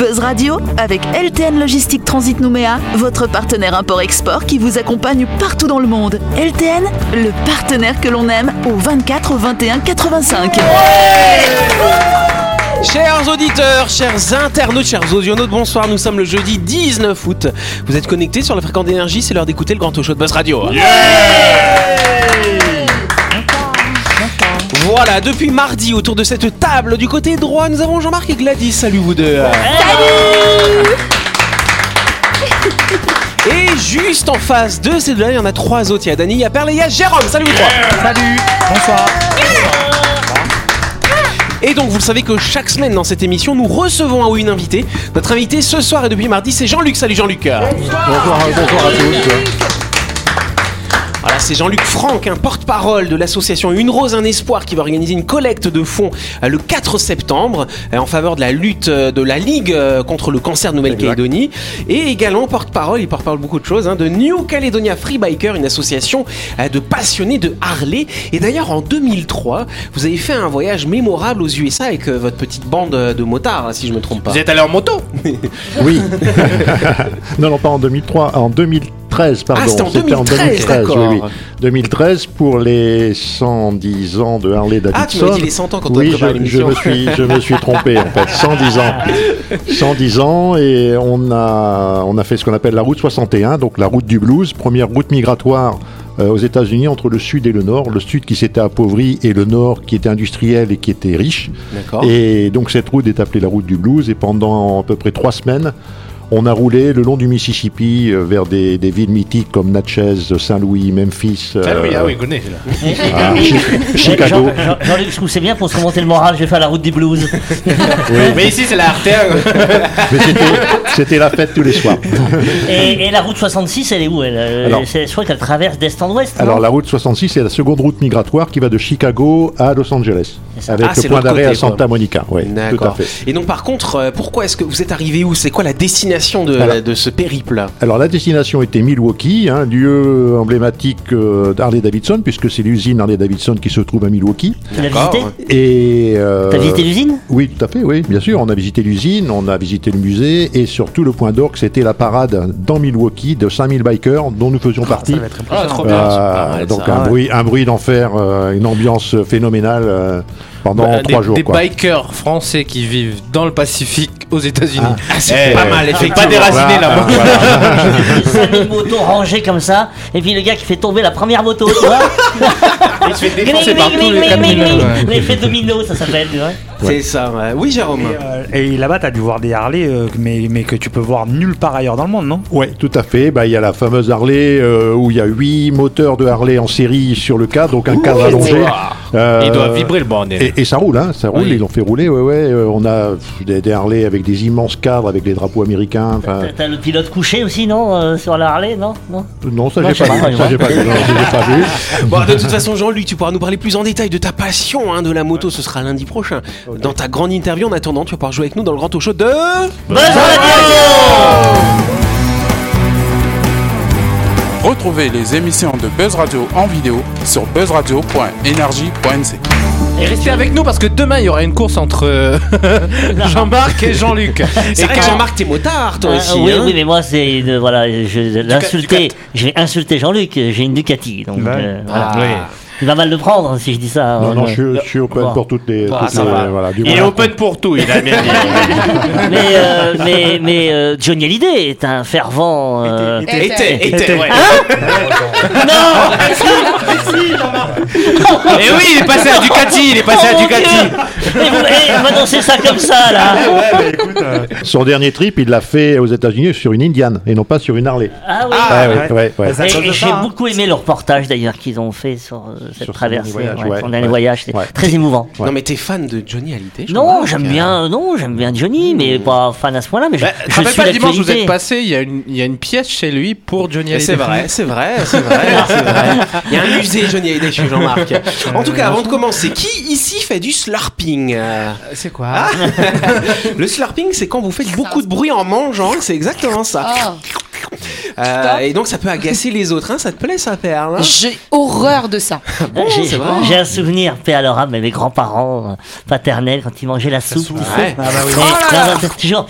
Buzz Radio, avec LTN Logistique Transit Nouméa, votre partenaire import-export qui vous accompagne partout dans le monde. LTN, le partenaire que l'on aime au 24 21 85. Chers auditeurs, chers internautes, chers audionautes, bonsoir. Nous sommes le jeudi 19 août. Vous êtes connectés sur la fréquence d'énergie, c'est l'heure d'écouter le grand talk show de Buzz Radio. Voilà, depuis mardi, autour de cette table du côté droit, nous avons Jean-Marc et Gladys. Salut vous deux. Et juste en face de ces deux-là, il y en a trois autres. Il y a Dany, il y a Perle et il y a Jérôme. Salut vous trois. Salut Bonsoir Et donc, vous le savez que chaque semaine dans cette émission, nous recevons un ou une invitée. Notre invité ce soir et depuis mardi, c'est Jean-Luc. Salut Jean-Luc. Bonsoir, bonsoir à tous c'est Jean-Luc Franck, un porte-parole de l'association Une Rose, un Espoir, qui va organiser une collecte de fonds euh, le 4 septembre euh, en faveur de la lutte euh, de la Ligue contre le cancer de Nouvelle-Calédonie. Et également porte-parole, il porte-parole beaucoup de choses, hein, de New Caledonia Free Biker, une association de passionnés de Harley. Et d'ailleurs, en 2003, vous avez fait un voyage mémorable aux USA avec votre petite bande de motards, si je me trompe pas. Vous êtes allé en moto? Oui Non, non, pas en 2003, en 2013, pardon. Ah, c'était en 2013, d'accord. oui, oui. 2013 pour les 110 ans de Harley Davidson. Ah, tu m'as dit les 100 ans quand on a Oui, je, je me suis, je me suis trompé en fait. 110 ans. 110 ans et on a, on a fait ce qu'on appelle la route 61, donc la route du blues, première route migratoire euh, aux États-Unis entre le sud et le nord. Le sud qui s'était appauvri et le nord qui était industriel et qui était riche. Et donc cette route est appelée la route du blues et pendant à peu près trois semaines, on a roulé le long du Mississippi euh, vers des, des villes mythiques comme Natchez, Saint-Louis, Memphis, Ah oui, euh, ah oui, connais. là. ah, Chi- Chicago. Jean- Jean- Jean-Luc, je trouve que c'est bien pour se remonter le moral. Je vais faire la route des blues. Mais ici, c'est la artère. Mais c'était- la fête tous les soirs. Et, et la route 66, elle est où elle Euh, Alors- c'est- Je crois qu'elle traverse d'est en ouest. Alors la route 66, c'est la seconde route migratoire qui va de Chicago à Los Angeles. Avec Ah, le point d'arrêt à Santa quoi. Monica. Oui, tout à D'accord. fait. Et donc par contre, euh, pourquoi est-ce que vous êtes arrivé où? C'est quoi la destination de, ce périple Alors la destination était Milwaukee, hein, lieu emblématique euh, d'Harley Davidson, puisque c'est l'usine Harley Davidson qui se trouve à Milwaukee. Tu l'as visité? Et euh, T'as visité l'usine? Oui, tout à fait, oui, bien sûr. On a visité l'usine, on a visité le musée, et surtout le point d'orgue, c'était la parade dans Milwaukee de 5000 bikers dont nous faisions partie. Ah, trop Euh, bien. mal, donc ça. un bruit, un bruit d'enfer, euh, une ambiance phénoménale euh, pendant Bah, trois des, jours. des quoi. bikers français qui vivent dans le Pacifique aux États-Unis. Ah, c'est pas mal, Pas effectivement. déraciné Voilà, là-bas. voilà. 5000 motos rangées comme ça. Et puis le gars qui fait tomber la première moto, tu vois Il se fait défoncer par tous les 4000 ouais. L'effet domino, ça s'appelle, tu vois. C'est ça. ouais. Oui, Jérôme. Et, euh, et là-bas, tu as dû voir des Harley, euh, mais, mais que tu peux voir nulle part ailleurs dans le monde, non? Ouais, tout à fait. Bah, il y a la fameuse Harley euh, où il y a huit moteurs de Harley en série sur le cadre, donc un cadre allongé. Euh, Il doit vibrer le bordel. Et, et ça roule, hein, ça roule, Oui. ils l'ont fait rouler, ouais, ouais. euh, on a des Harley avec des immenses cadres, avec les drapeaux américains. T'as- le pilote couché aussi, non euh, Sur la Harley, non Non? Non, ça j'ai pas, pas, vu. Pas pas. Bon, de toute façon, Jean-Luc, tu pourras nous parler plus en détail de ta passion hein, de la moto. Ce sera lundi prochain. Dans ta grande interview. En attendant, tu vas pouvoir jouer avec nous dans le grand talk show de. Buzz Radio Retrouvez les émissions de Buzz Radio en vidéo sur buzzradio.energie.nc. Et restez avec nous parce que demain il y aura une course entre euh, Jean-Marc et Jean-Luc. C'est vrai que Jean-Marc, t'es motard, toi Ah, aussi. oui, hein oui, mais moi, c'est une- voilà, je l'insulter. Je vais insulter Jean-Luc. J'ai une Ducati, donc Ouais. euh, voilà. Ah. Il va mal le prendre si je dis ça. Non, hein. non, je, suis- je suis open Bon. pour toutes les. Ah, toutes ça les- va. voilà, du Il est open pour tout, il a bien dit. mais euh, mais, mais euh, Johnny Hallyday est un fervent. euh, Était, était, était, ouais. Non Et oui, il est passé à Ducati, il est passé Oh, à mon Ducati. Et vous ça comme ça là Son dernier trip, il l'a fait aux États-Unis sur une Indian et non pas sur une Harley. Ah oui Ouais, ouais, ouais, ouais. C'est à Et, j'ai beaucoup aimé le reportage d'ailleurs qu'ils ont fait sur euh, cette Sur son traversée, dernier voyage, ouais, ouais, son dernier ouais. voyage, c'était Ouais. très émouvant. Non, mais t'es fan de Johnny Hallyday Non, j'aime bien, non, j'aime bien Johnny, mais pas fan à ce point-là. Mais je, Bah, je rappelle suis pas, dimanche, vous l'actualité. êtes passé, il y, a une- il y a une pièce chez lui pour Johnny Hallyday. C'est vrai, c'est vrai, c'est vrai, c'est vrai. Il y a un musée Johnny Chez Jean-Marc. En tout cas, avant de commencer, qui ici fait du slurping Euh, C'est quoi Le slurping, c'est quand vous faites beaucoup de bruit en mangeant, c'est exactement ça. Euh, et donc ça peut agacer les autres. Hein. Ça te plaît ça, Perle hein J'ai horreur de ça. Ah, J'ai un souvenir, leur âme, mais mes grands-parents euh, paternels, quand ils mangeaient la soupe, tu sais. Ouais. Ah bah oui. Oh là là. non, non, toujours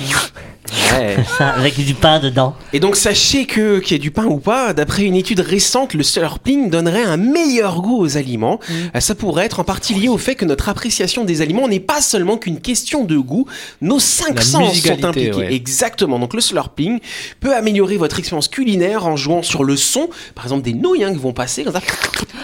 Ouais. ça, avec du pain dedans. Et donc sachez que qu'il y ait du pain ou pas, d'après une étude récente, le slurping donnerait un meilleur goût aux aliments. Euh, Ça pourrait être en partie lié au fait que notre appréciation des aliments n'est pas seulement qu'une question de goût. Nos cinq La sens sont impliqués. ouais. Exactement. Donc le slurping peut améliorer votre expérience culinaire en jouant sur le son, par exemple des nouilles hein, qui vont passer comme ça.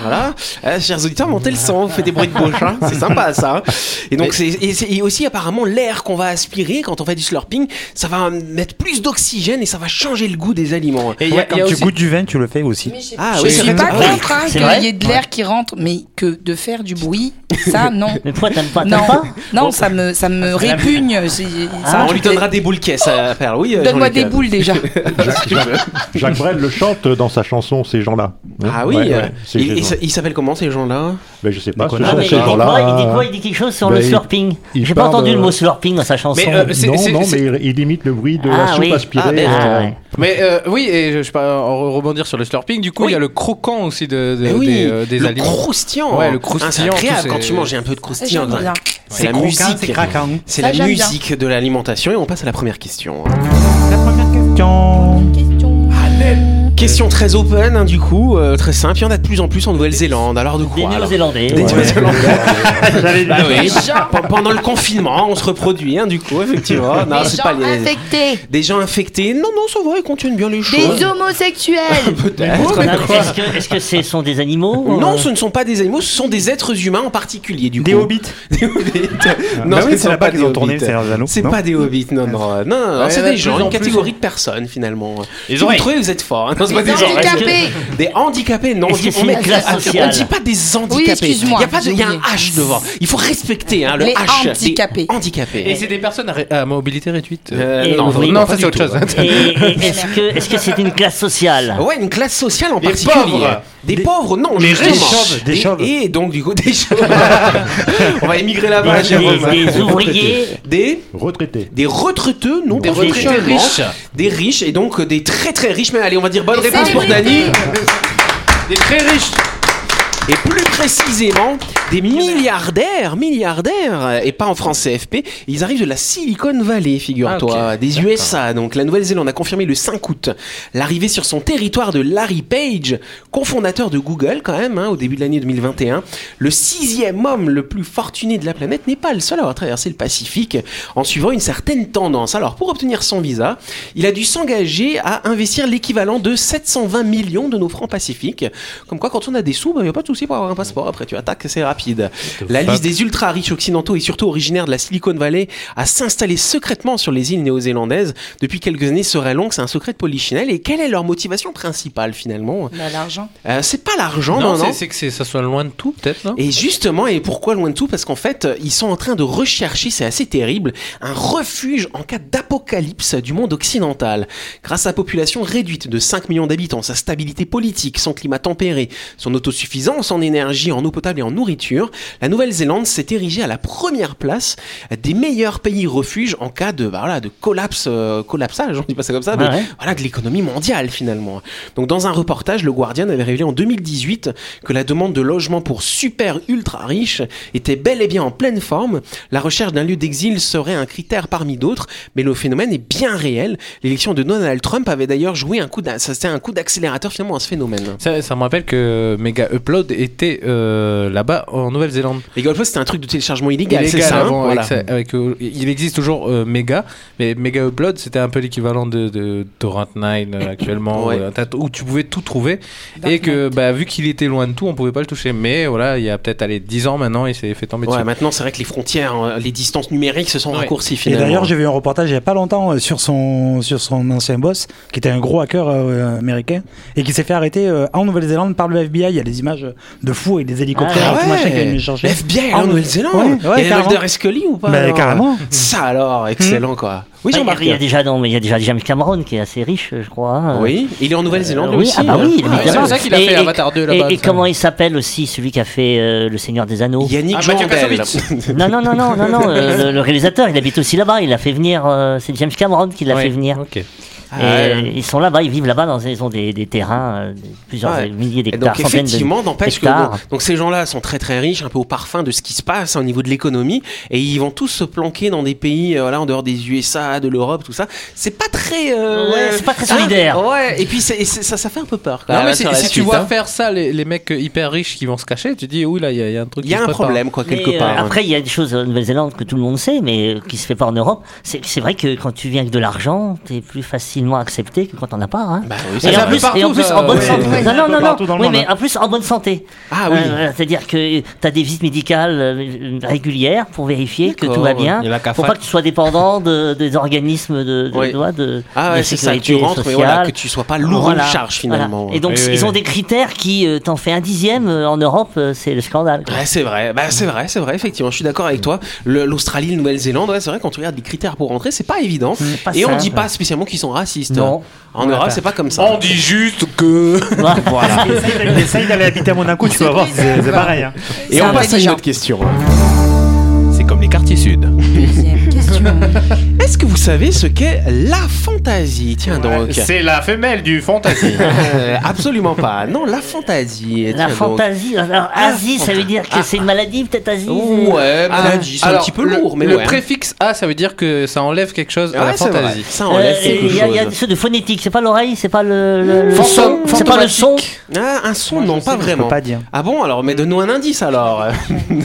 Voilà. Euh, chers auditeurs, montez le son, vous faites des bruits de bouche. hein. C'est sympa ça. hein. Et donc c'est et, c'est- et aussi apparemment l'air qu'on va aspirer quand on fait du slurping, ça va mettre plus d'oxygène et ça va changer le goût des aliments. Et il y a- Ouais, il y quand a tu aussi- goûtes du vin, tu le fais aussi. Ah je oui, suis c'est pas contre hein, qu'il y ait de l'air qui rentre, mais que de faire du bruit, ça non. Mais pourquoi t'aimes pas, Non, pas non, ça me, ça me répugne. c'est- c'est Ah, on lui donnera des boules caisses à faire. Oui, euh, Donne-moi des boules déjà. Jacques Brel le chante dans sa chanson Ces gens-là. Ah oui. Ouais, euh, ils s'appellent comment ces gens-là? Ben, je sais pas. ce. Ah, sont mais ces il dit, gens-là. quoi, il dit quoi Il dit quelque chose sur Ben, le il- slurping. J'ai pas entendu le mot slurping dans sa chanson. Mais, euh, Non, non, mais il, imite le bruit de Ah, la soupe oui. aspirée. Ah, ben, euh, ouais. Mais euh, oui, et je, je sais pas en rebondir sur le slurping. Du coup, Oui. il y a le croquant aussi de, de- Eh oui, des, euh, des le aliments. croustillant. Ouais, le croustillant, c'est agréable quand tu manges un peu de croustillant. C'est la musique. c'est la musique de l'alimentation et on passe à la première question. La première question. Question très open, hein, du coup, euh, très simple. Il y en a de plus en plus en Nouvelle-Zélande. Alors de Des quoi alors Néo-Zélandais. Des ouais. Néo-Zélandais. Bah oui. gens- P- Pendant le confinement, on se reproduit, hein, du coup, effectivement. Non, Des c'est gens pas les... infectés, Des gens infectés. Non, non, ça va, ils contiennent bien les choses. des homosexuels. Peut-être. Ah, mais quoi Est-ce que, est-ce que ce sont des animaux Non, euh, ce ne sont pas des animaux, ce sont des êtres humains en particulier, du Des coup. hobbits. Des hobbits. Bah ce oui, ne c'est là-bas pas qu'ils des tourné hobbits. des C'est non pas des hobbits, non, non, non, non, non, Ouais, c'est des de gens, plus en une plus, catégorie de personnes finalement. Les Si vous oreilles. trouvez, vous êtes fort. Non, c'est pas Des des gens. handicapés. Des handicapés, non. Est-ce on dit- que c'est on, met- une classe on sociale dit pas des handicapés. excuse-moi, Il y a pas de, il y a un oublié. H devant. Il faut respecter hein, le Les H. des handicapés. handicapés. Et c'est des personnes à, ré- à mobilité réduite. Euh, Et non, oui. non, non, pas ça du c'est autre tout. chose. Et, et est-ce que est-ce que c'est une classe sociale? Ouais, une classe sociale en Des particulier. pauvres. Des, pauvres, non. Les justement. riches. Des Et- chauves. Et donc, du coup, des chauves. On va émigrer là-bas, Des, Jérôme. des- des ouvriers Des Retraité. des retraiteux, non Des pas retraités forcément. riches. Des riches et donc euh, des très très riches. Mais allez, on va dire bonne Des réponse pour Dany. Des très riches. Et plus précisément, des milliardaires, milliardaires, et pas en France CFP, ils arrivent de la Silicon Valley, figure-toi, Ah, des USA. Donc la Nouvelle-Zélande a confirmé le 5 août l'arrivée sur son territoire de Larry Page, cofondateur de Google quand même, hein, au début de l'année 2021. Le sixième homme le plus fortuné de la planète n'est pas le seul à avoir traversé le Pacifique en suivant une certaine tendance. Alors pour obtenir son visa, il a dû s'engager à investir l'équivalent de 720 millions de nos francs pacifiques. Comme quoi, quand on a des sous, il n'y a pas de souci pour avoir un passeport. Après, tu attaques, c'est rapide. La liste des ultra riches occidentaux et surtout originaires de la Silicon Valley à s'installer secrètement sur les îles néo-zélandaises depuis quelques années serait longue. C'est un secret de polichinelle. Et quelle est leur motivation principale finalement? Bah, l'argent. Euh, C'est pas l'argent, Non, non, non. c'est- que ça soit loin de tout, peut-être, non? Et justement, et pourquoi loin de tout? Parce qu'en fait, ils sont en train de rechercher, c'est assez terrible, un refuge en cas d'apocalypse du monde occidental. Grâce à sa population réduite de 5 millions d'habitants, sa stabilité politique, son climat tempéré, son autosuffisance en énergie, en eau potable et en nourriture, la Nouvelle-Zélande s'est érigée à la première place des meilleurs pays refuges en cas de, bah voilà, de collapse, euh, collapsage, on dit pas ça comme ça, mais Ah ouais. voilà, de l'économie mondiale finalement. Donc dans un reportage, le Guardian avait révélé en 2018 que la demande de logement pour super ultra riches était bel et bien en pleine forme. La recherche d'un lieu d'exil serait un critère parmi d'autres, mais le phénomène est bien réel. L'élection de Donald Trump avait d'ailleurs joué un coup, c'était un coup d'accélérateur finalement à ce phénomène. ça, ça me rappelle que Mega Upload était euh, là-bas en Nouvelle-Zélande. Les Golfos c'était un truc de téléchargement illégal, c'est ça. hein avant, Voilà. avec ça- avec, euh, il existe toujours euh, Mega, mais Mega Upload c'était un peu l'équivalent de, de Torrent 9 euh, actuellement, Ouais. où, tu pouvais tout trouver. et que bah, vu qu'il était loin de tout, on pouvait pas le toucher. Mais voilà, il y a peut-être allez, 10 ans maintenant, il s'est fait tomber Ouais, dessus. maintenant c'est vrai que les frontières, hein, les distances numériques se sont Ouais. raccourcies Et d'ailleurs, j'ai vu un reportage il n'y a pas longtemps sur son, sur son ancien boss, qui était un gros hacker euh, américain, et qui s'est fait arrêter euh, en Nouvelle-Zélande par le FBI. Il y a des images de fous avec des hélicoptères Ah et tout machin qui ouais. FBI Ah, en Nouvelle-Zélande ouais, ouais, Et. Mulder Scully ou pas Bah, carrément. Ça alors, excellent quoi. Oui, Ah, il, y a, Jean-Marc. il y a déjà non, mais il y a déjà James Cameron qui est assez riche, je crois. hein. Oui, il est en Nouvelle-Zélande Euh, oui, aussi. ah bah hein. oui, Ah, c'est pour ça qu'il a Et- fait et- Avatar 2 là-bas. Et, comment il s'appelle aussi celui qui a fait euh, Le Seigneur des Anneaux? Yannick Ah, Jandel. Non, non, non, non, non, non. euh, le, le réalisateur, il habite aussi là-bas. Il l'a fait venir. euh, c'est James Cameron qui l'a Ouais, fait venir. ok. Ah, et ouais. euh, ils sont là-bas, ils vivent là-bas, dans, ils ont des, des terrains, euh, plusieurs Ouais. milliers d'hectares, donc effectivement, n'empêche que bon, donc ces gens-là sont très très riches, un peu au parfum de ce qui se passe hein, au niveau de l'économie, et ils vont tous se planquer dans des pays, euh, voilà, en dehors des USA, de l'Europe, tout ça. C'est pas très, euh, Ouais, c'est pas très solidaire. Ah, ouais, et puis ça, ça fait un peu peur. quand Non, même, mais si, tu vois hein. faire ça, les, les mecs hyper riches qui vont se cacher, tu dis, oui, là, il y, a- il y a un truc il y a qui un problème quoi quelque Mais, euh, part. hein. après, il y a des choses en Nouvelle-Zélande que tout le monde sait, mais qui se fait pas en Europe. C'est vrai que quand tu viens avec de l'argent, t'es plus facilement accepté que quand t'en as pas. Hein. Bah oui, ça, et, c'est en un peu plus, partout, et en plus, ça, en bonne ouais. santé. Ouais, non, c'est non, un peu non, partout dans non. le Oui, monde, mais hein. en plus en bonne santé. Ah oui. Euh, C'est-à-dire que tu as des visites médicales euh, régulières pour vérifier que tout va bien. Pour pas que tu sois dépendant de, des organismes de, de, de, de, Ah de ouais, c'est ça, que tu sécurité rentres, mais sociale. voilà, que tu sois pas lourd Voilà, en charge finalement. voilà. Et donc, ils ont des critères qui euh, t'en fait un dixième euh, en Europe, euh, c'est le scandale. Ouais, c'est vrai, bah, c'est vrai, c'est vrai, effectivement, je suis d'accord avec toi. L'Australie, la Nouvelle-Zélande, ouais, c'est vrai, quand tu regardes les critères pour rentrer, c'est pas évident. Et on simple. dit pas spécialement qu'ils sont racistes. Non. En Europe, c'est pas comme ça. On dit juste que. Voilà. Essaye d'aller habiter à Monaco, tu vas voir, c'est pareil. hein. Et on passe à une autre question. C'est comme les quartiers sud. Deuxième question. Est-ce que vous savez ce qu'est la fantaisie? Tiens donc. C'est la femelle du fantasy. Euh, absolument pas. Non, la fantaisie. La fantaisie. Alors, Asie, ça veut dire que c'est une maladie, peut-être Asie Ouais, maladie, c'est un Alors, petit peu le- lourd, mais le ouais. préfixe A, ça veut dire que ça enlève quelque chose à Ouais, la fantasy. Ça Euh, enlève quelque Il y, a- il y a chose. ceux de phonétique, c'est pas l'oreille, c'est pas le, le- le Fantôme, son, c'est pas le son. Ah, un son, non, pas Je peux vraiment. pas dire. Ah bon, alors, mais donne-nous un indice alors.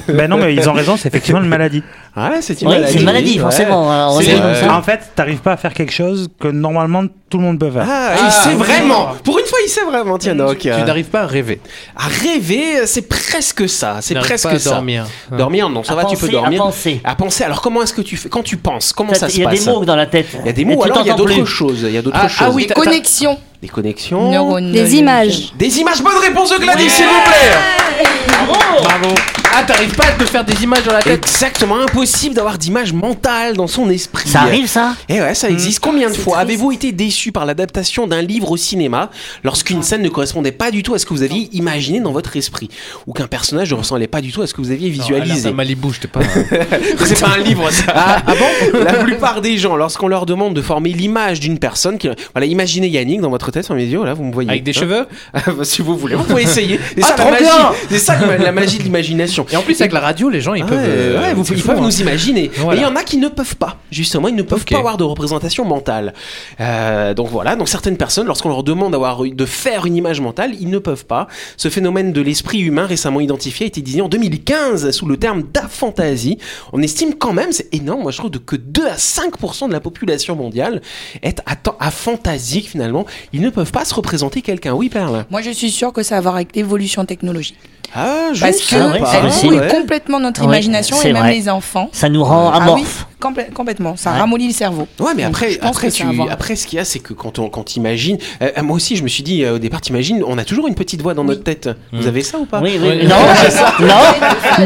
Ben non, mais ils ont raison, c'est effectivement une maladie. Ah, c'est une Oui, maladie. c'est une maladie, ouais. forcément. hein, comme ça. En fait, t'arrives pas à faire quelque chose que normalement tout le monde peut faire. Ah, il sait vraiment. Pour une fois, il sait vraiment. Tiens donc. Tu n'arrives pas à rêver. À rêver, c'est presque ça. C'est Tu presque pas à ça. dormir. Dormir, non, ça À va, tu penser, peux dormir. à penser. À penser. Alors, comment est-ce que tu fais Quand tu penses, comment ça se Il y a passe? des mots dans la tête. Il y a des Et mots, tu alors il y a d'autres plus. choses. Il y a d'autres Ah, choses. ah oui, Des connexions Des connexions. Des images. Des images. Bonne réponse de Gladys, s'il vous plaît. Bravo. Ah, t'arrives pas à te faire des images dans la tête Exactement, impossible d'avoir d'image mentale dans son esprit. Ça arrive, ça Eh ouais, ça existe. Combien de fois avez-vous été déçu par l'adaptation d'un livre au cinéma lorsqu'une scène ne correspondait pas du tout à ce que vous aviez imaginé dans votre esprit ou qu'un personnage ne ressemblait pas du tout à ce que vous aviez visualisé? À Malibu, j'étais pas. C'est pas un livre ça. Ah, bon? La plupart des gens, lorsqu'on leur demande de former l'image d'une personne, qui, voilà, imaginez Yannick dans votre tête, sur mes yeux, là, vous me voyez. Avec des Hein cheveux? Ah, Si vous voulez, vous pouvez essayer. C'est Ah, ça la magie. bien C'est ça la magie de l'imagination. Et en plus, avec la radio, les gens, ils peuvent. euh, ouais, vous- c'est ils fou, peuvent hein. nous imaginer. Voilà. Mais il y en a qui ne peuvent pas. Justement, ils ne peuvent Ok. pas avoir de représentation mentale. Euh, donc voilà. Donc certaines personnes, lorsqu'on leur demande d'avoir de faire une image mentale, ils ne peuvent pas. Ce phénomène de l'esprit humain récemment identifié a été désigné en 2015 sous le terme d'aphantasie. On estime quand même, c'est énorme, moi je trouve, de que 2 à 5% de la population mondiale est atten- aphantasique finalement. Ils ne peuvent pas se représenter quelqu'un. Oui, Perle? Moi, je suis sûre que ça a à voir avec l'évolution technologique. Ah, je Parce que Ah ouais, elle brouille Ouais. complètement notre Ouais, imagination et même vrai. les enfants. Ça nous rend Ah oui, amorphes. complè- complètement. Ça Ouais. ramollit le cerveau. Ouais, mais Donc, après, je pense après, tu, après, ce qu'il y a, c'est que quand on, quand t'imagines, euh, moi aussi, je me suis dit euh, au départ, t'imagines, on a toujours une petite voix dans notre tête. Vous avez ça ou pas Oui, oui. Ouais. Non, non,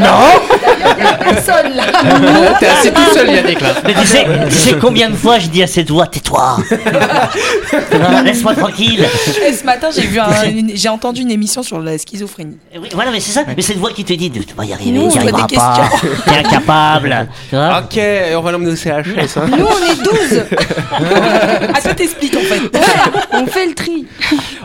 non. Personne là. T'es assez tout seul, Yannick, là. Mais tu sais, tu sais combien de fois je dis à cette voix, tais-toi. Non, Laisse-moi tranquille. Et ce matin, j'ai vu un- une- j'ai entendu une émission sur la schizophrénie. Oui, voilà, mais c'est ça. Mais cette voix qui te dit, tu vas y arriver, Nous, on tu pose arriveras des pas. T'es incapable. Tu vois Ok, on va l'emmener au CHS. hein. Nous, on est 12. à toi, t'expliques en fait. on fait le tri.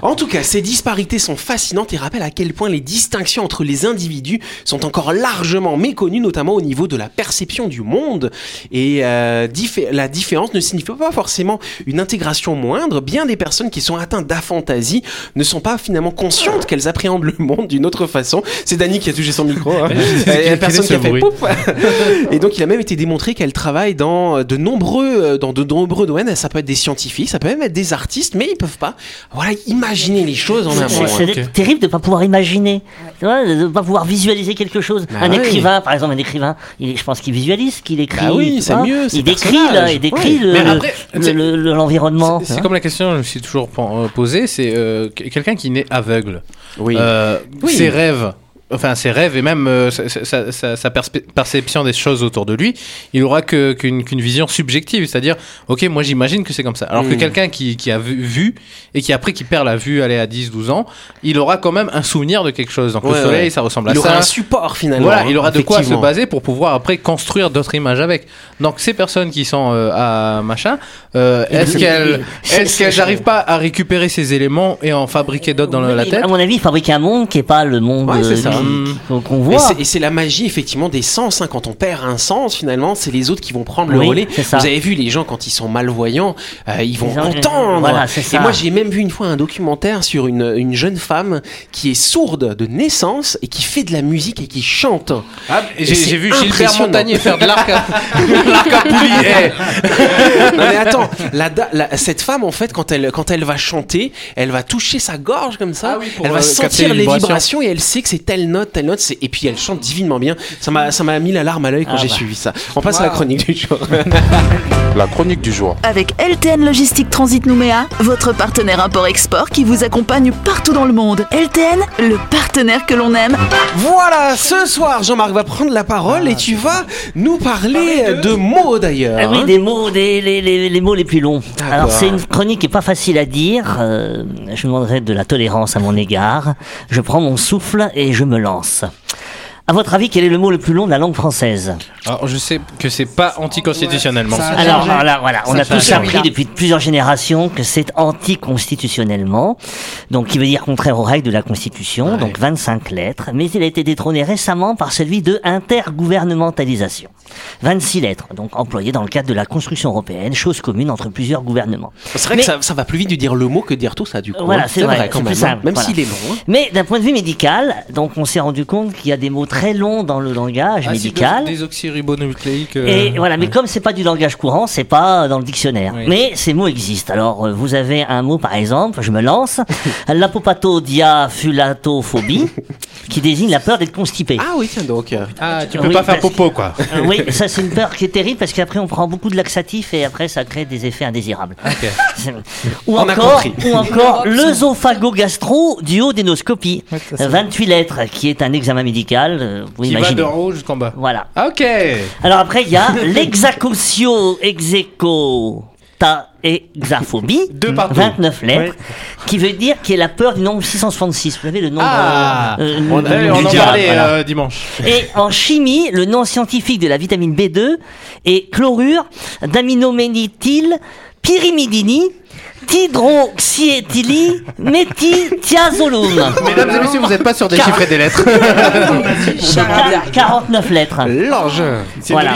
En tout cas, ces disparités sont fascinantes et rappellent à quel point les distinctions entre les individus sont encore largement méconnues, notamment au niveau de la perception du monde. Et euh, diffé- la différence ne signifie pas forcément une intégration moindre. Bien des personnes qui sont atteintes d'aphantasie ne sont pas finalement conscientes qu'elles appréhendent le monde d'une autre façon. C'est Dany qui a touché son micro. hein. Quel Il y a est personne qui a fait pouf. Et donc, il a même été démontré qu'elle travaille dans de nombreux, euh, dans de nombreux domaines. Ça peut être des scientifiques, ça peut même être des artistes, mais ils peuvent pas, voilà, imaginer les choses en amont. C'est hein. c'est terrible de ne pas pouvoir imaginer, de ne pas pouvoir visualiser quelque chose. Bah un oui. écrivain, par exemple, un écrivain, il, je pense qu'il visualise ce qu'il écrit. Bah oui, c'est mieux, c'est Il décrit, là, il décrit le- le- c'est- l'environnement. C'est- comme la question que je me suis toujours euh, posée, c'est euh, que- quelqu'un qui naît aveugle. Oui. Euh, Oui. Ses rêves, enfin ses rêves et même euh, sa, sa- sa- sa perception des choses autour de lui, il aura que- qu'une qu'une vision subjective, c'est-à-dire, ok, moi j'imagine que c'est comme ça. Alors que Mm. quelqu'un qui, qui a vu, vu et qui après qui perd la vue, aller à 10, 12 ans, il aura quand même un souvenir de quelque chose. Donc Ouais, le soleil, ouais. ça ressemble à Il ça. aura un support finalement. Voilà, hein, il aura de quoi se baser pour pouvoir après construire d'autres images avec. Donc ces personnes qui sont euh, à machin, euh, est-ce c'est- qu'elles qu'elles c'est- n'arrivent pas à récupérer ces éléments et en fabriquer d'autres dans Oui, la tête À mon avis, il fabrique un monde qui est pas le monde Ouais, qui- qu'on voit. c'est- Et c'est la magie effectivement des sens. hein. Quand on perd un sens, finalement, c'est les autres qui vont prendre le Oui, relais. Vous avez vu les gens quand ils sont malvoyants, euh, ils vont entendre. voilà, c'est et moi, j'ai même vu une fois un documentaire sur une, une jeune femme qui est sourde de naissance et qui fait de la musique et qui chante. Ah, j'ai vu Gilbert. Montagnier faire de l'arc à, à poulie. Eh. non mais attends, la, da- la- cette femme en fait quand elle quand elle va chanter, elle va toucher sa gorge comme ça, Ah oui, elle va euh, sentir les vibrations. vibrations et elle sait que c'est telle note, telle note, c'est- et puis elle chante divinement bien. Ça m'a ça m'a mis la larme à l'œil quand Ah j'ai bah. suivi ça. On passe à la chronique du jour. La chronique du jour. Avec LTN Logistique Transit Nouméa, votre partenaire import-export qui vous accompagne partout dans le monde. LTN, le partenaire que l'on aime. voilà, ce soir Jean-Marc va prendre la parole et tu vas nous parler de mots d'ailleurs. Ah oui, hein. des mots, des, les, les- les mots les plus longs. D'accord. Alors c'est une chronique qui est pas facile à dire. euh, je demanderai de la tolérance à mon égard. Je prends mon souffle et je me lance. À votre avis, quel est le mot le plus long de la langue française Alors je sais que c'est pas anticonstitutionnellement. Alors voilà, voilà, on a tous changé. appris depuis plusieurs générations que c'est anticonstitutionnellement, donc qui veut dire contraire aux règles de la Constitution, donc 25 lettres, mais il a été détrôné récemment par celui de intergouvernementalisation. 26 lettres, donc employées dans le cadre de la construction européenne, chose commune entre plusieurs gouvernements. C'est vrai Mais- que ça, ça va plus vite de dire le mot que de dire tout ça du coup. Voilà, hein. c'est vrai, quand c'est même, plus hein. simple, même voilà. s'il est long. hein. Mais d'un point de vue médical, donc on s'est rendu compte qu'il y a des mots très longs dans le langage Ah, médical. des désoxyribonucléiques. euh, Et voilà, mais ouais. comme c'est pas du langage courant, c'est pas dans le dictionnaire. Oui. Mais ces mots existent. Alors, euh, vous avez un mot, par exemple, je me lance, l'apopatodiafulatophobie, qui désigne la peur d'être constipé. Ah oui, tiens donc. Ah, tu Oui, peux pas faire popo quoi. Oui, ça c'est une peur qui est terrible parce qu'après on prend beaucoup de laxatifs et après ça crée des effets indésirables. C'est- Ou On a encore, ou encore Ouais, ça, c'est- 28 lettres, qui est un examen médical. euh, vous Qui va imaginez. de haut jusqu'en bas. Voilà. Ok. Alors après, il y a l'exacotio execo Deux partout. 29 lettres, qui veut dire qui est la peur du nombre 666. Vous avez le nombre Ah, euh, on, euh, a- du on en diable, parlait voilà. euh, dimanche. Et en chimie, le nom scientifique de la vitamine B2 est chlorure d'aminoménithyl pyrimidini tidroxyéthyli méthithiazolum. Mesdames et messieurs, vous n'êtes pas sur des chiffres et des lettres. Quar- 49 lettres. L'ange. Voilà.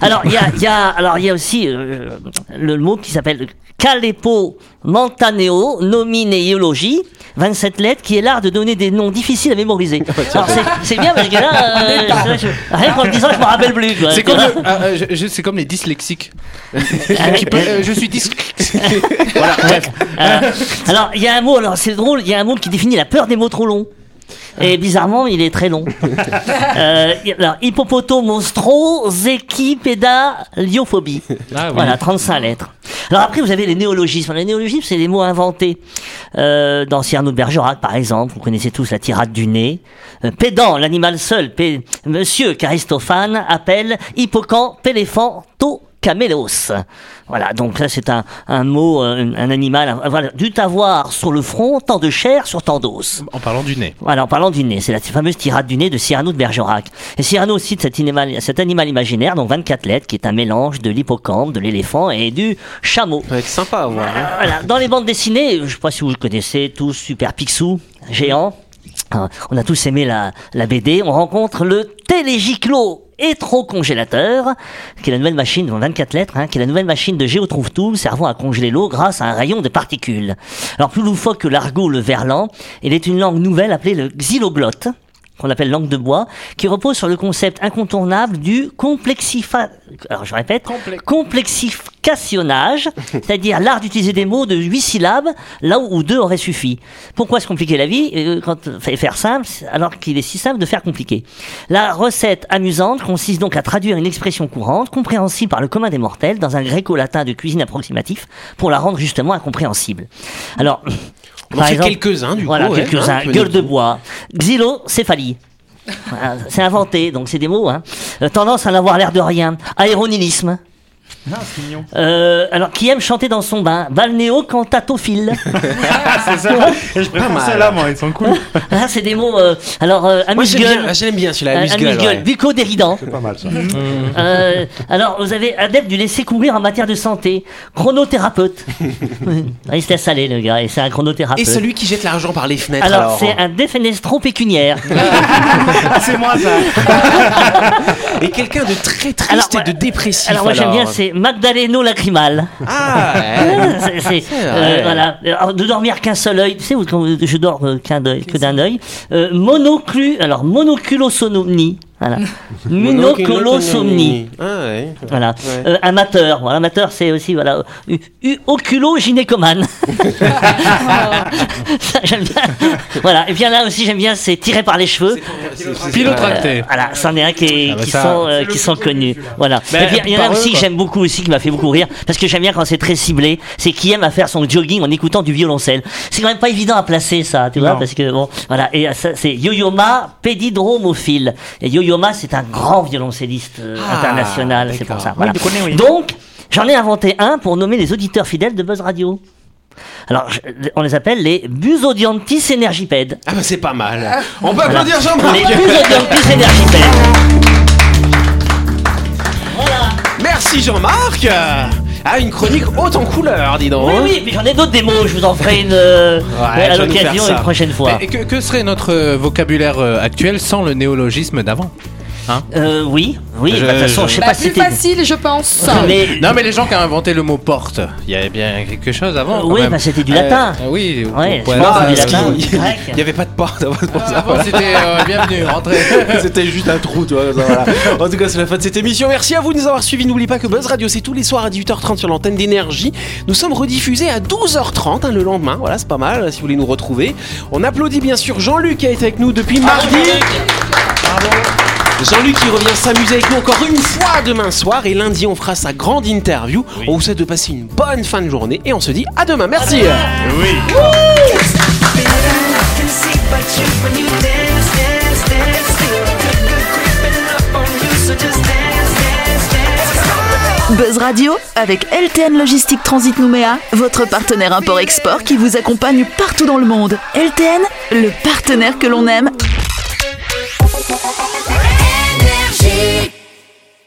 Alors il y a, y a- alors il y a aussi euh, le mot qui s'appelle Calepo Montaneo Nominéologie. 27 lettres, qui est l'art de donner des noms difficiles à mémoriser. Alors c'est- bien parce que là, euh, je- rien qu'en le disant, je me rappelle plus. quoi. C'est comme, le- ah, euh, je- je- c'est comme les dyslexiques. Peut- euh, je suis dyslexique. voilà, bref. Euh, alors, il y a un mot, alors c'est drôle, il y a un mot qui définit la peur des mots trop longs. Et bizarrement, il est très long. euh, alors, hippopotomonstro, liophobie. Ah oui. Voilà, 35 lettres. Alors après, vous avez les néologismes. Les néologismes, c'est des mots inventés. Euh, dans Cyrano de Bergerac, par exemple, vous connaissez tous la tirade du nez. Euh, pédant, l'animal seul, pé- Monsieur qu'Aristophane appelle hippocampe, éléphant, tau, camélos. Voilà, donc là c'est un, un mot, euh, un, un animal, un- voilà, dû avoir sur le front tant de chair sur tant d'os. En parlant du nez. Voilà, en parlant du nez, c'est la fameuse tirade du nez de Cyrano de Bergerac. Et Cyrano cite cet animal, cet animal imaginaire, donc 24 lettres, qui est un mélange de l'hippocampe, de l'éléphant et du chameau. Ça va être sympa à voir. hein. Voilà, dans les bandes dessinées, je sais pas si vous le connaissez tous, Super Picsou, géant. Euh, On a tous aimé la, la BD. On rencontre le Télégiclo électrocongélateur, qui est la nouvelle machine, dans 24 lettres, hein, qui est la nouvelle machine de Géotrouve-Tout servant à congeler l'eau grâce à un rayon de particules. Alors plus loufoque que l'argot le verlan, il est une langue nouvelle appelée le xyloglotte qu'on appelle langue de bois, qui repose sur le concept incontournable du complexifa... Alors je répète, complexificationnage, c'est-à-dire l'art d'utiliser des mots de huit syllabes là où, deux auraient suffi. Pourquoi se compliquer la vie? Euh, quand fait faire simple alors qu'il est si simple de faire compliqué La recette amusante consiste donc à traduire une expression courante, compréhensible par le commun des mortels, dans un gréco-latin de cuisine approximatif, pour la rendre justement incompréhensible. Alors, par exemple- quelques-uns du voilà, coup. ouais, quelques-uns. hein, Gueule de bois. Xylocéphalie. Voilà, c'est inventé, donc c'est des mots. Hein. Euh, tendance à n'avoir l'air de rien. Aéronilisme. Ah, c'est mignon. Euh, alors, qui aime chanter dans son bain? Balnéo cantatophile. c'est ça. Je préfère ceux-là, moi, ils sont cool. Ah, c'est des mots. euh, alors, euh, Moi j'aime amuse-gueule. bien, j'aime bien celui-là, Euh, amuse-gueule. ouais. bucco-dérident. C'est pas mal ça. Euh, alors, vous avez adepte du laisser courir en matière de santé, chronothérapeute. Ah, il se laisse aller, le gars, et c'est un chronothérapeute. Et celui qui jette l'argent par les fenêtres. alors, Alors, c'est un défenestron pécuniaire. Ah, c'est moi, ça. Et quelqu'un de très triste Alors, et moi- de dépressif. alors, moi, j'aime bien, alors. C'est Magdaleno lacrymal. Ah, ouais. C'est- euh, voilà. Alors, de dormir qu'un seul œil, tu sais, quand je dors euh, qu'un œil, que d'un œil. Euh, monoclu, alors monoculosomnie, voilà. Monoculosomnie. Ah ouais. Voilà. Ouais. Euh, amateur. Voilà, amateur, c'est aussi voilà. U- u- oculo-gynécomane. Ça, j'aime bien. Voilà. Et bien là aussi, j'aime bien, c'est tiré par les cheveux. Pilotracté. Voilà, c'en est un qui, est- Ah bah qui ça, sont, euh, qui sont connus. Voilà. Ben, Et puis, il y en a aussi que j'aime beaucoup aussi, qui m'a fait beaucoup rire, parce que j'aime bien quand c'est très ciblé, c'est qui aime à faire son jogging en écoutant du violoncelle. C'est quand même pas évident à placer ça, tu vois, Non. parce que bon, voilà. Et ça, c'est Yo-Yo-Ma pédidromophile. Et Yo-Yo-Ma, c'est un grand violoncelliste euh, Ah, international, c'est pour ça. Voilà. je connais, oui. Donc, j'en ai inventé un pour nommer les auditeurs fidèles de Buzz Radio. Alors, je- on les appelle les Busodiantis Energipèdes. Ah bah c'est pas mal. On peut applaudir Jean-Marc. Les Busodiantis Energipèdes. Merci Jean-Marc. Ah une chronique haute en couleur, dis donc. Oui, oui, puis j'en ai d'autres démos, je vous en ferai une euh, Ouais, à l'occasion une prochaine fois. Et que, que serait notre euh, vocabulaire euh, actuel sans le néologisme d'avant? Euh, oui, oui, Je- bah, de toute façon, je- je sais Bah, pas si plus facile, je pense. Mais, Non, mais les gens qui ont inventé le mot porte, il y avait bien quelque chose avant. quand oui, même. bah, c'était du latin. Euh, oui, Ouais, ouais, je pense non, que du euh, latin. il- grec. Il n'y avait pas de porte avant, c'est pour ça. Ah voilà. c'était euh, bienvenue, rentrez. C'était juste un trou, tu vois. ça, voilà. En tout cas, c'est la fin de cette émission. Merci à vous de nous avoir suivis. N'oubliez pas que Buzz Radio, c'est tous les soirs à 18h30 sur l'antenne d'énergie. Nous sommes rediffusés à 12h30 hein, le lendemain. Voilà, c'est pas mal si vous voulez nous retrouver. On applaudit bien sûr Jean-Luc qui a été avec nous depuis mardi. Jean-Luc qui revient s'amuser avec nous encore une fois demain soir et lundi on fera sa grande interview. On vous souhaite de passer une bonne fin de journée et on se dit à demain. Merci. Buzz Radio avec LTN Logistique Transit Nouméa, votre partenaire import-export qui vous accompagne partout dans le monde. LTN, le partenaire que l'on aime She